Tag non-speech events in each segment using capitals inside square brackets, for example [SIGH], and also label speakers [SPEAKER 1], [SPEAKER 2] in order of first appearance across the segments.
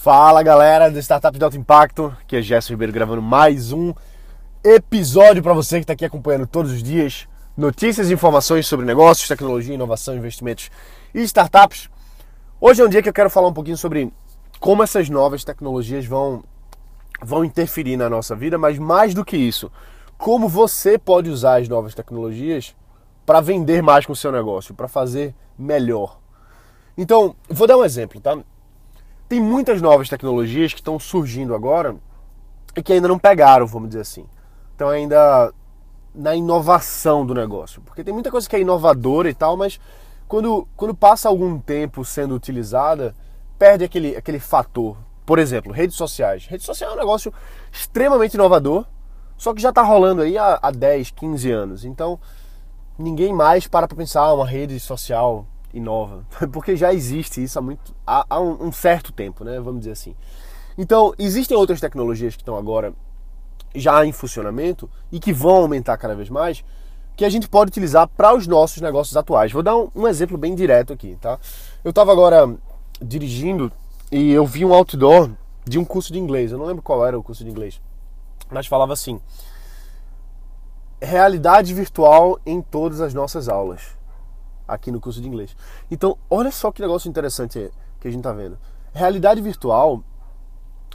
[SPEAKER 1] Fala galera do Startup de Alto Impacto, que é Gerson Ribeiro gravando mais um episódio para você que está aqui acompanhando todos os dias notícias e informações sobre negócios, tecnologia, inovação, investimentos e startups. Hoje é um dia que eu quero falar um pouquinho sobre como essas novas tecnologias vão, vão interferir na nossa vida, mas mais do que isso, como você pode usar as novas tecnologias para vender mais com o seu negócio, para fazer melhor. Então, vou dar um exemplo, tá? Tem muitas novas tecnologias que estão surgindo agora e que ainda não pegaram, vamos dizer assim. Então ainda na inovação do negócio. Porque tem muita coisa que é inovadora e tal, mas quando, quando passa algum tempo sendo utilizada, perde aquele, aquele fator. Por exemplo, redes sociais. Rede social é um negócio extremamente inovador, só que já está rolando aí há, há 10, 15 anos. Então, ninguém mais para para pensar uma rede social inova, [LAUGHS] porque já existe isso há, muito, há, há um, certo tempo, né? Vamos dizer assim. Então, existem outras tecnologias que estão agora já em funcionamento e que vão aumentar cada vez mais, que a gente pode utilizar para os nossos negócios atuais. Vou dar um, um exemplo bem direto aqui, tá? Eu estava agora dirigindo e eu vi um outdoor de um curso de inglês. Eu não lembro qual era o curso de inglês, mas falava assim: realidade virtual em todas as nossas aulas aqui no curso de inglês. Então, olha só que negócio interessante que a gente está vendo. Realidade virtual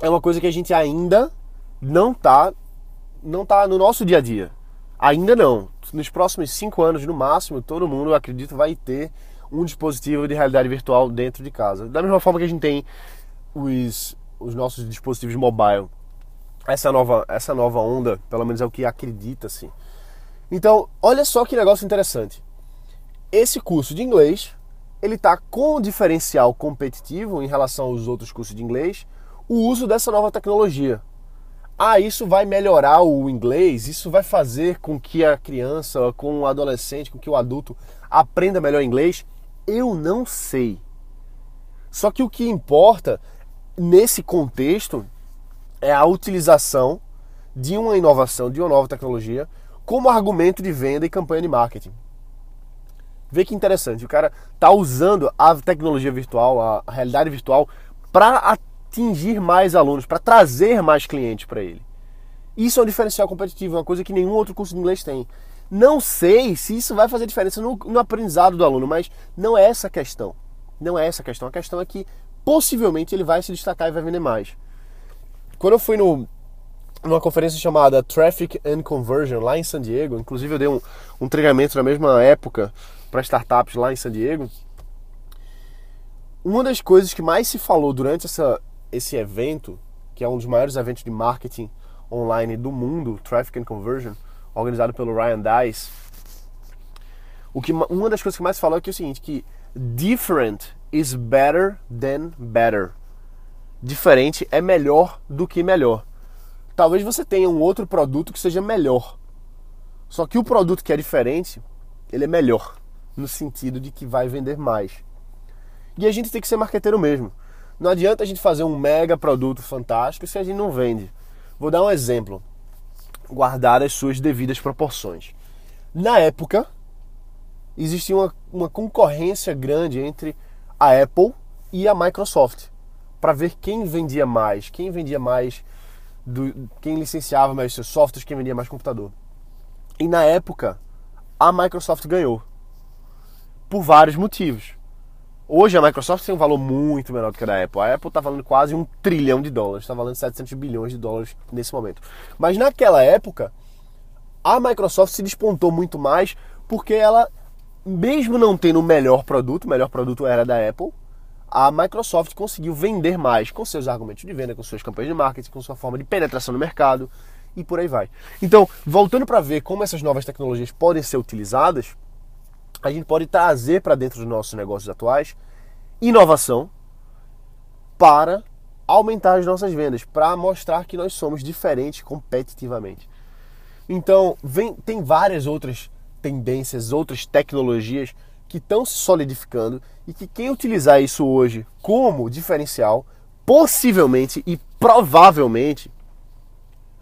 [SPEAKER 1] é uma coisa que a gente ainda não tá, não tá no nosso dia a dia. Ainda não. Nos próximos cinco anos, no máximo, todo mundo, eu acredito, vai ter um dispositivo de realidade virtual dentro de casa. Da mesma forma que a gente tem os, os nossos dispositivos mobile. Essa nova, essa nova onda, pelo menos é o que acredita-se. Então, olha só que negócio interessante esse curso de inglês ele está com diferencial competitivo em relação aos outros cursos de inglês, o uso dessa nova tecnologia. Ah, isso vai melhorar o inglês, isso vai fazer com que a criança, com o adolescente, com que o adulto aprenda melhor inglês? Eu não sei. Só que o que importa nesse contexto é a utilização de uma inovação, de uma nova tecnologia, como argumento de venda e campanha de marketing. Vê que interessante, o cara tá usando a tecnologia virtual, a realidade virtual, para atingir mais alunos, para trazer mais clientes para ele. Isso é um diferencial competitivo, é uma coisa que nenhum outro curso de inglês tem. Não sei se isso vai fazer diferença no, no aprendizado do aluno, mas não é essa a questão. Não é essa a questão. A questão é que possivelmente ele vai se destacar e vai vender mais. Quando eu fui no, numa conferência chamada Traffic and Conversion lá em San Diego, inclusive eu dei um, um treinamento na mesma época para startups lá em San Diego, uma das coisas que mais se falou durante essa, esse evento, que é um dos maiores eventos de marketing online do mundo, Traffic and Conversion, organizado pelo Ryan Dice, o que, uma das coisas que mais se falou é, que é o seguinte, que different is better than better. Diferente é melhor do que melhor. Talvez você tenha um outro produto que seja melhor. Só que o produto que é diferente, ele é melhor no sentido de que vai vender mais. E a gente tem que ser marqueteiro mesmo. Não adianta a gente fazer um mega produto fantástico se a gente não vende. Vou dar um exemplo, guardar as suas devidas proporções. Na época, existia uma, uma concorrência grande entre a Apple e a Microsoft para ver quem vendia mais, quem vendia mais, do, quem licenciava mais seus softwares, quem vendia mais computador. E na época, a Microsoft ganhou por vários motivos. Hoje a Microsoft tem um valor muito menor do que a da Apple. A Apple está valendo quase um trilhão de dólares, está valendo 700 bilhões de dólares nesse momento. Mas naquela época, a Microsoft se despontou muito mais porque ela, mesmo não tendo o melhor produto, o melhor produto era da Apple, a Microsoft conseguiu vender mais com seus argumentos de venda, com suas campanhas de marketing, com sua forma de penetração no mercado e por aí vai. Então, voltando para ver como essas novas tecnologias podem ser utilizadas, a gente pode trazer para dentro dos nossos negócios atuais inovação para aumentar as nossas vendas, para mostrar que nós somos diferentes competitivamente. Então, vem, tem várias outras tendências, outras tecnologias que estão se solidificando e que quem utilizar isso hoje como diferencial, possivelmente e provavelmente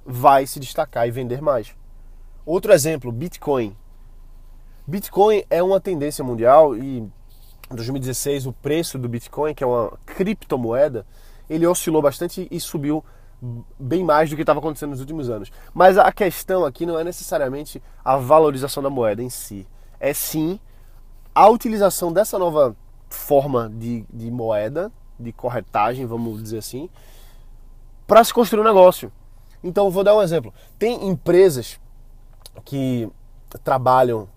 [SPEAKER 1] vai se destacar e vender mais. Outro exemplo, Bitcoin. Bitcoin é uma tendência mundial e em 2016 o preço do Bitcoin, que é uma criptomoeda, ele oscilou bastante e subiu bem mais do que estava acontecendo nos últimos anos. Mas a questão aqui não é necessariamente a valorização da moeda em si, é sim a utilização dessa nova forma de, de moeda, de corretagem, vamos dizer assim, para se construir um negócio. Então, vou dar um exemplo. Tem empresas que trabalham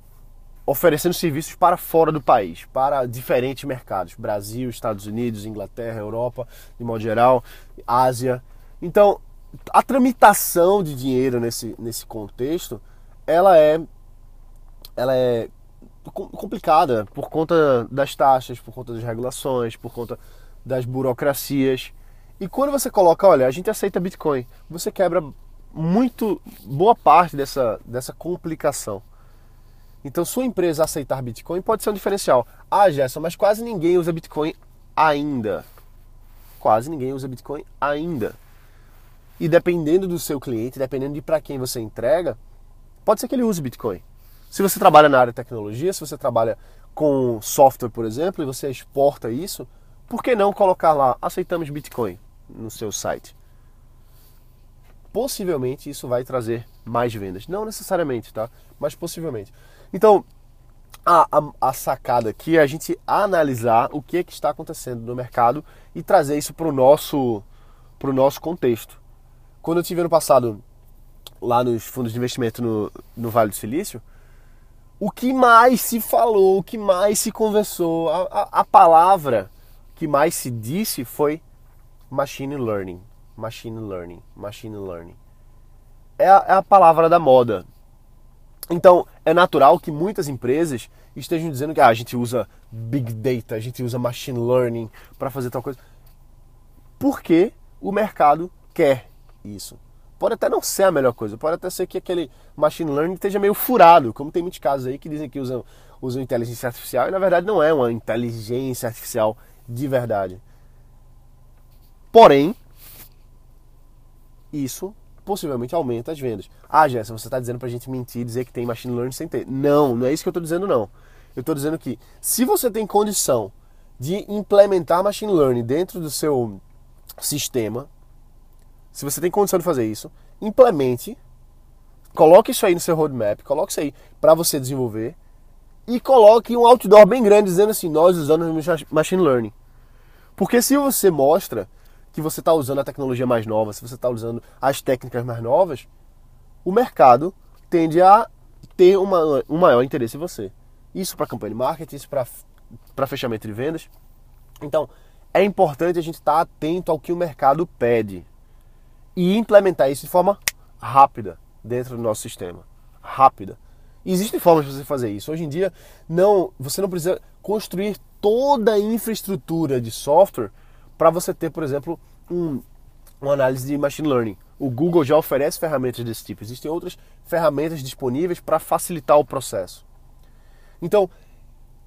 [SPEAKER 1] oferecendo serviços para fora do país, para diferentes mercados, Brasil, Estados Unidos, Inglaterra, Europa, de modo geral, Ásia. Então, a tramitação de dinheiro nesse, nesse contexto, ela é ela é complicada por conta das taxas, por conta das regulações, por conta das burocracias. E quando você coloca, olha, a gente aceita Bitcoin, você quebra muito boa parte dessa, dessa complicação. Então, sua empresa aceitar Bitcoin pode ser um diferencial. Ah, Gerson, mas quase ninguém usa Bitcoin ainda. Quase ninguém usa Bitcoin ainda. E dependendo do seu cliente, dependendo de para quem você entrega, pode ser que ele use Bitcoin. Se você trabalha na área de tecnologia, se você trabalha com software, por exemplo, e você exporta isso, por que não colocar lá aceitamos Bitcoin no seu site? Possivelmente isso vai trazer mais vendas. Não necessariamente, tá? Mas possivelmente. Então, a, a, a, sacada aqui é a gente analisar o que, é que está acontecendo no mercado e trazer isso para o nosso, nosso contexto. Quando eu tive ano passado lá nos fundos de investimento no, no Vale do Silício, o que mais se falou, o que mais se conversou, a, a, a palavra que mais se disse foi machine learning, machine learning, machine learning. É a, é a palavra da moda. Então, é natural que muitas empresas estejam dizendo que ah, a gente usa big data, a gente usa machine learning para fazer tal coisa. Porque o mercado quer isso. Pode até não ser a melhor coisa, pode até ser que aquele machine learning esteja meio furado, como tem muitos casos aí que dizem que usam, usam inteligência artificial e na verdade não é uma inteligência artificial de verdade. Porém, isso possivelmente aumenta as vendas. Ah, Jéssica, você está dizendo para a gente mentir dizer que tem machine learning sem ter. Não, não é isso que eu estou dizendo, não. Eu estou dizendo que se você tem condição de implementar machine learning dentro do seu sistema, se você tem condição de fazer isso, implemente, coloque isso aí no seu roadmap, coloque isso aí para você desenvolver e coloque um outdoor bem grande dizendo assim: nós usamos machine learning. Porque se você mostra que você está usando a tecnologia mais nova, se você está usando as técnicas mais novas, o mercado tende a ter uma, um maior interesse em você. Isso para campanha de marketing, isso para fechamento de vendas. Então, é importante a gente estar tá atento ao que o mercado pede e implementar isso de forma rápida dentro do nosso sistema. Rápida. Existem formas de você fazer isso. Hoje em dia, não, você não precisa construir toda a infraestrutura de software para você ter, por exemplo, um, uma análise de machine learning. O Google já oferece ferramentas desse tipo. Existem outras ferramentas disponíveis para facilitar o processo. Então,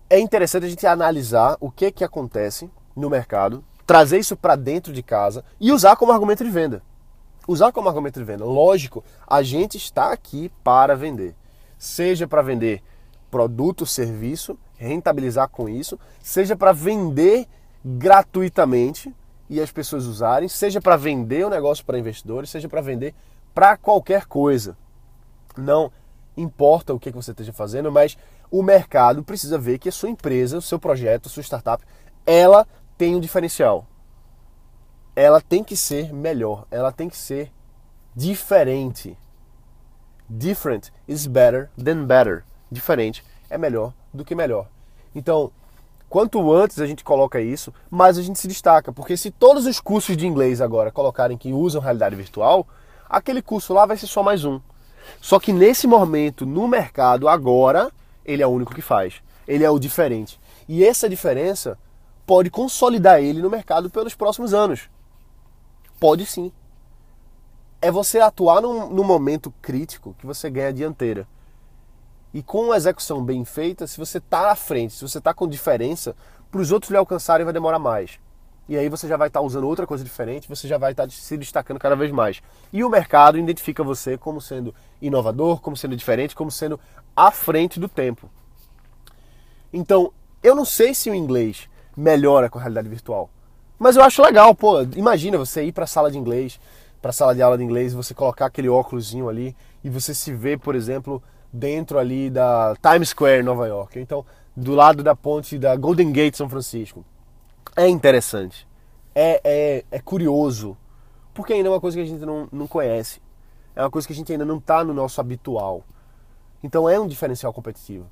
[SPEAKER 1] é interessante a gente analisar o que, que acontece no mercado, trazer isso para dentro de casa e usar como argumento de venda usar como argumento de venda. Lógico, a gente está aqui para vender. Seja para vender produto, serviço, rentabilizar com isso, seja para vender gratuitamente e as pessoas usarem, seja para vender o negócio para investidores, seja para vender para qualquer coisa. Não importa o que você esteja fazendo, mas o mercado precisa ver que a sua empresa, o seu projeto, a sua startup, ela tem um diferencial ela tem que ser melhor, ela tem que ser diferente. Different is better than better. Diferente é melhor do que melhor. Então, quanto antes a gente coloca isso, mais a gente se destaca. Porque se todos os cursos de inglês agora colocarem que usam realidade virtual, aquele curso lá vai ser só mais um. Só que nesse momento, no mercado, agora, ele é o único que faz. Ele é o diferente. E essa diferença pode consolidar ele no mercado pelos próximos anos. Pode sim. É você atuar num, num momento crítico que você ganha a dianteira. E com uma execução bem feita, se você está à frente, se você está com diferença, para os outros lhe alcançarem vai demorar mais. E aí você já vai estar tá usando outra coisa diferente, você já vai estar tá se destacando cada vez mais. E o mercado identifica você como sendo inovador, como sendo diferente, como sendo à frente do tempo. Então, eu não sei se o inglês melhora com a realidade virtual. Mas eu acho legal, pô, imagina você ir para a sala de inglês, para a sala de aula de inglês, você colocar aquele óculosinho ali e você se vê, por exemplo, dentro ali da Times Square, Nova York. Então, do lado da ponte da Golden Gate, São Francisco. É interessante. É, é, é curioso. Porque ainda é uma coisa que a gente não, não conhece. É uma coisa que a gente ainda não está no nosso habitual. Então é um diferencial competitivo.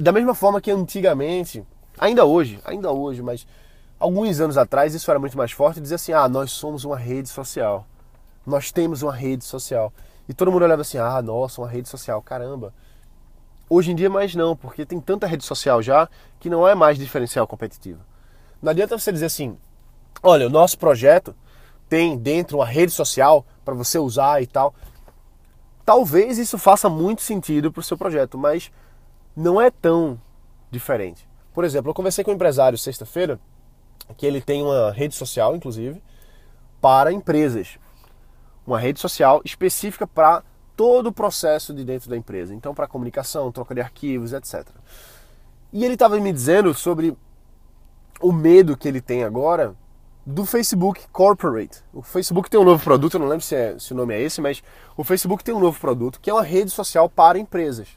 [SPEAKER 1] Da mesma forma que antigamente, ainda hoje, ainda hoje, mas alguns anos atrás isso era muito mais forte, dizer assim: "Ah, nós somos uma rede social. Nós temos uma rede social". E todo mundo olhava assim: "Ah, nossa, uma rede social, caramba". Hoje em dia mais não, porque tem tanta rede social já que não é mais diferencial competitivo. Não adianta você dizer assim: "Olha, o nosso projeto tem dentro uma rede social para você usar e tal". Talvez isso faça muito sentido para o seu projeto, mas não é tão diferente. Por exemplo, eu conversei com um empresário sexta-feira que ele tem uma rede social, inclusive, para empresas. Uma rede social específica para todo o processo de dentro da empresa. Então, para comunicação, troca de arquivos, etc. E ele estava me dizendo sobre o medo que ele tem agora do Facebook Corporate. O Facebook tem um novo produto, eu não lembro se, é, se o nome é esse, mas o Facebook tem um novo produto que é uma rede social para empresas.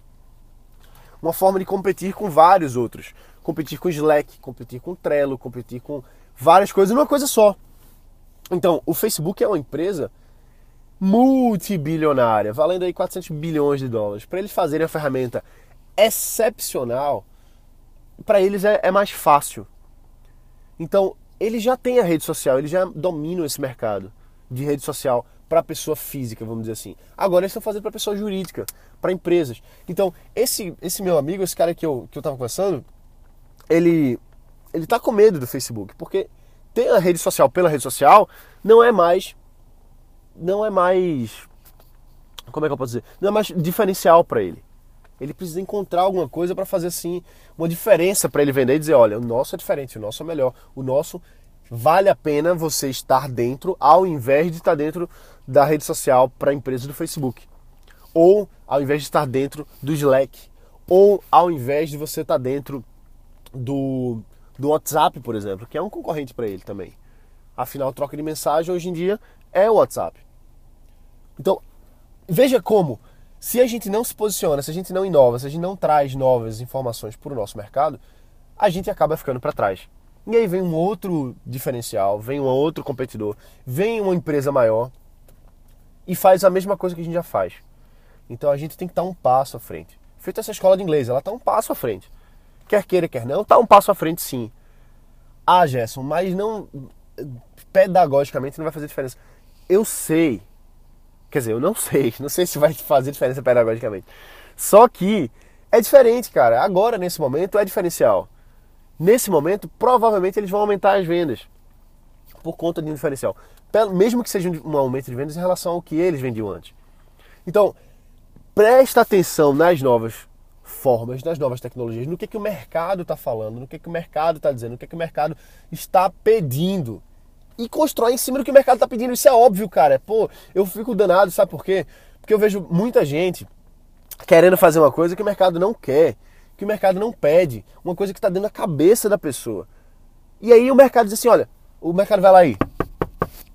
[SPEAKER 1] Uma forma de competir com vários outros. Competir com Slack, competir com Trello, competir com várias coisas numa coisa só. Então, o Facebook é uma empresa multibilionária, valendo aí 400 bilhões de dólares. Para eles fazerem a ferramenta excepcional, para eles é, é mais fácil. Então, ele já tem a rede social, ele já domina esse mercado de rede social para pessoa física, vamos dizer assim. Agora eles estão fazendo para pessoa jurídica, para empresas. Então, esse, esse meu amigo, esse cara que eu, que eu tava conversando, ele, ele tá com medo do Facebook, porque ter a rede social pela rede social não é mais. Não é mais. Como é que eu posso dizer? Não é mais diferencial para ele. Ele precisa encontrar alguma coisa para fazer assim uma diferença para ele vender e dizer, olha, o nosso é diferente, o nosso é melhor, o nosso vale a pena você estar dentro ao invés de estar dentro da rede social para a empresa do Facebook. Ou ao invés de estar dentro do Slack, ou ao invés de você estar dentro do, do WhatsApp, por exemplo, que é um concorrente para ele também. Afinal, troca de mensagem hoje em dia é o WhatsApp. Então, veja como se a gente não se posiciona, se a gente não inova, se a gente não traz novas informações para o nosso mercado, a gente acaba ficando para trás. E aí vem um outro diferencial, vem um outro competidor, vem uma empresa maior e faz a mesma coisa que a gente já faz. Então a gente tem que estar um passo à frente. Feita essa escola de inglês, ela está um passo à frente. Quer queira, quer não, está um passo à frente sim. Ah, Gerson, mas não. Pedagogicamente não vai fazer diferença. Eu sei Quer dizer, eu não [LAUGHS] sei, não sei se vai fazer diferença pedagogicamente. Só que é diferente, cara. Agora, nesse momento, é diferencial. Nesse momento, provavelmente eles vão aumentar as vendas por conta de um diferencial. Mesmo que seja um aumento de vendas em relação ao que eles vendiam antes. Então, presta atenção nas novas formas, nas novas tecnologias, no que, que o mercado está falando, no que, que o mercado está dizendo, no que, que o mercado está pedindo e constrói em cima do que o mercado está pedindo. Isso é óbvio, cara. Pô, eu fico danado, sabe por quê? Porque eu vejo muita gente querendo fazer uma coisa que o mercado não quer, que o mercado não pede, uma coisa que está dentro da cabeça da pessoa. E aí o mercado diz assim: olha, o mercado vai lá aí,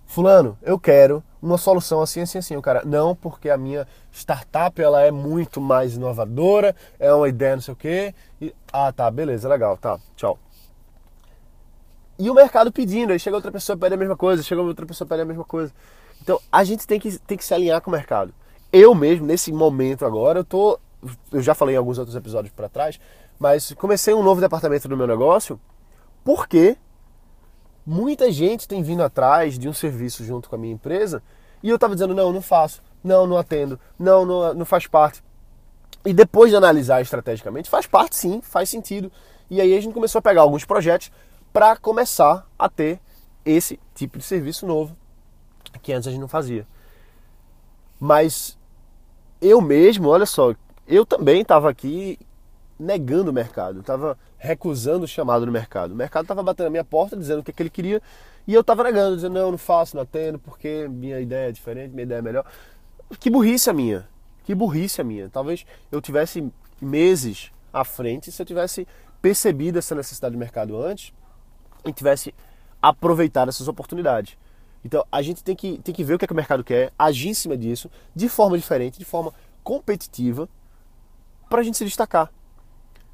[SPEAKER 1] Fulano, eu quero uma solução assim, assim, assim. O cara, não, porque a minha startup ela é muito mais inovadora, é uma ideia, não sei o quê. E, ah, tá, beleza, legal, tá, tchau. E o mercado pedindo, aí chega outra pessoa pede a mesma coisa, chega outra pessoa pede a mesma coisa. Então a gente tem que, tem que se alinhar com o mercado. Eu mesmo, nesse momento agora, eu tô. Eu já falei em alguns outros episódios para trás, mas comecei um novo departamento no meu negócio porque muita gente tem vindo atrás de um serviço junto com a minha empresa e eu estava dizendo: não, não faço, não, não atendo, não, não, não faz parte. E depois de analisar estrategicamente, faz parte sim, faz sentido. E aí a gente começou a pegar alguns projetos para começar a ter esse tipo de serviço novo que antes a gente não fazia. Mas eu mesmo, olha só, eu também estava aqui negando o mercado, estava recusando o chamado do mercado. O mercado estava batendo na minha porta dizendo o que, que ele queria e eu estava negando, dizendo não, não faço, não atendo, porque minha ideia é diferente, minha ideia é melhor. Que burrice a minha, que burrice a minha. Talvez eu tivesse meses à frente se eu tivesse percebido essa necessidade do mercado antes e tivesse aproveitar essas oportunidades. Então a gente tem que, tem que ver o que, é que o mercado quer, agir em cima disso de forma diferente, de forma competitiva, para a gente se destacar.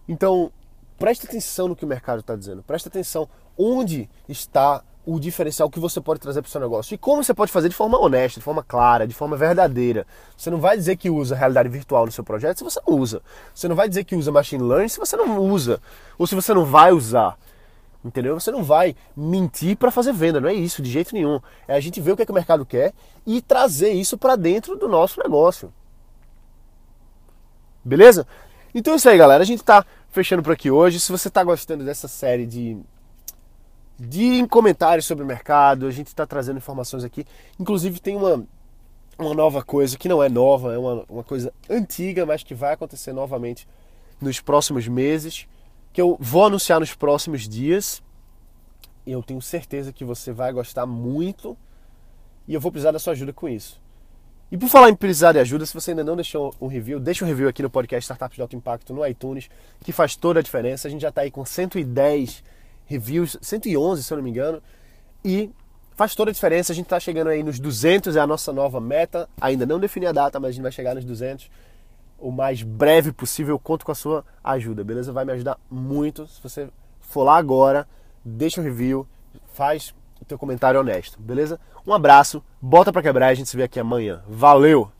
[SPEAKER 1] Então preste atenção no que o mercado está dizendo, preste atenção onde está o diferencial que você pode trazer para o seu negócio e como você pode fazer de forma honesta, de forma clara, de forma verdadeira. Você não vai dizer que usa realidade virtual no seu projeto se você não usa. Você não vai dizer que usa machine learning se você não usa ou se você não vai usar. Entendeu? Você não vai mentir para fazer venda, não é isso, de jeito nenhum. É a gente ver o que, é que o mercado quer e trazer isso para dentro do nosso negócio. Beleza? Então é isso aí, galera. A gente está fechando por aqui hoje. Se você está gostando dessa série de, de comentários sobre o mercado, a gente está trazendo informações aqui. Inclusive tem uma, uma nova coisa que não é nova, é uma, uma coisa antiga, mas que vai acontecer novamente nos próximos meses que eu vou anunciar nos próximos dias. Eu tenho certeza que você vai gostar muito e eu vou precisar da sua ajuda com isso. E por falar em precisar de ajuda, se você ainda não deixou um review, deixa um review aqui no podcast Startups de Alto Impacto no iTunes, que faz toda a diferença. A gente já está aí com 110 reviews, 111 se eu não me engano, e faz toda a diferença. A gente está chegando aí nos 200, é a nossa nova meta. Ainda não defini a data, mas a gente vai chegar nos 200 o mais breve possível. Eu conto com a sua ajuda, beleza? Vai me ajudar muito. Se você for lá agora, deixa um review, faz o teu comentário honesto, beleza? Um abraço, bota para quebrar e a gente se vê aqui amanhã. Valeu!